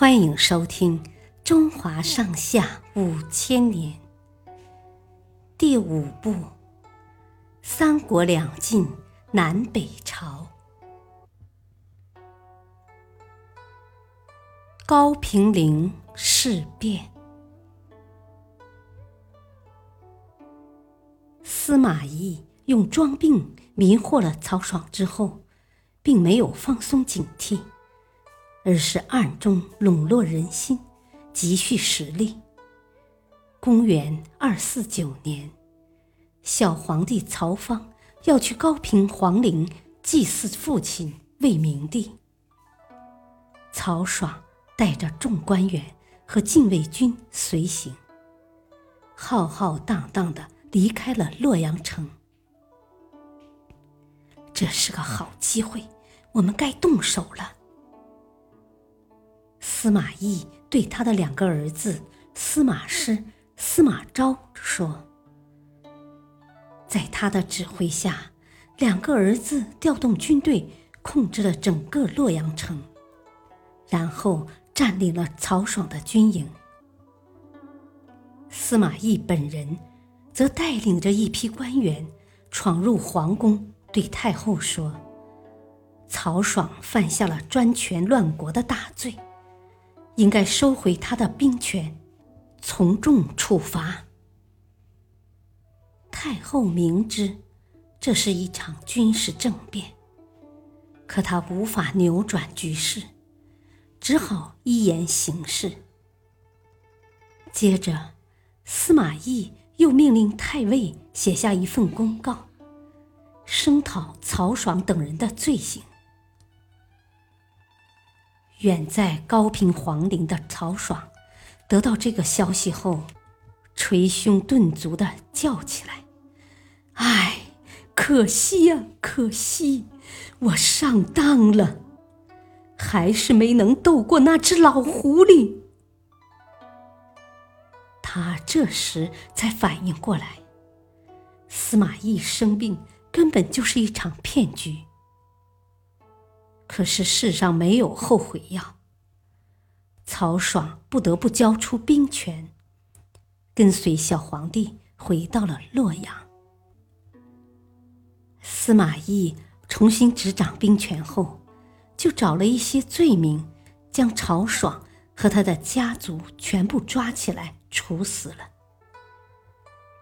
欢迎收听《中华上下五千年》第五部《三国两晋南北朝》。高平陵事变，司马懿用装病迷惑了曹爽之后，并没有放松警惕。而是暗中笼络人心，积蓄实力。公元二四九年，小皇帝曹芳要去高平皇陵祭祀父亲魏明帝。曹爽带着众官员和禁卫军随行，浩浩荡荡的离开了洛阳城。这是个好机会，我们该动手了。司马懿对他的两个儿子司马师、司马昭说：“在他的指挥下，两个儿子调动军队，控制了整个洛阳城，然后占领了曹爽的军营。司马懿本人则带领着一批官员闯入皇宫，对太后说：‘曹爽犯下了专权乱国的大罪。’”应该收回他的兵权，从重处罚。太后明知这是一场军事政变，可她无法扭转局势，只好依言行事。接着，司马懿又命令太尉写下一份公告，声讨曹爽等人的罪行。远在高平皇陵的曹爽，得到这个消息后，捶胸顿足的叫起来：“唉，可惜呀，可惜，我上当了，还是没能斗过那只老狐狸。”他这时才反应过来，司马懿生病根本就是一场骗局。可是世上没有后悔药，曹爽不得不交出兵权，跟随小皇帝回到了洛阳。司马懿重新执掌兵权后，就找了一些罪名，将曹爽和他的家族全部抓起来处死了。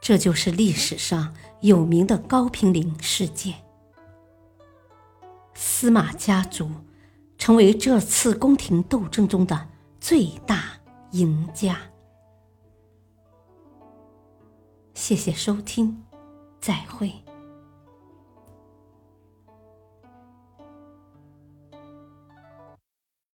这就是历史上有名的高平陵事件。司马家族成为这次宫廷斗争中的最大赢家。谢谢收听，再会。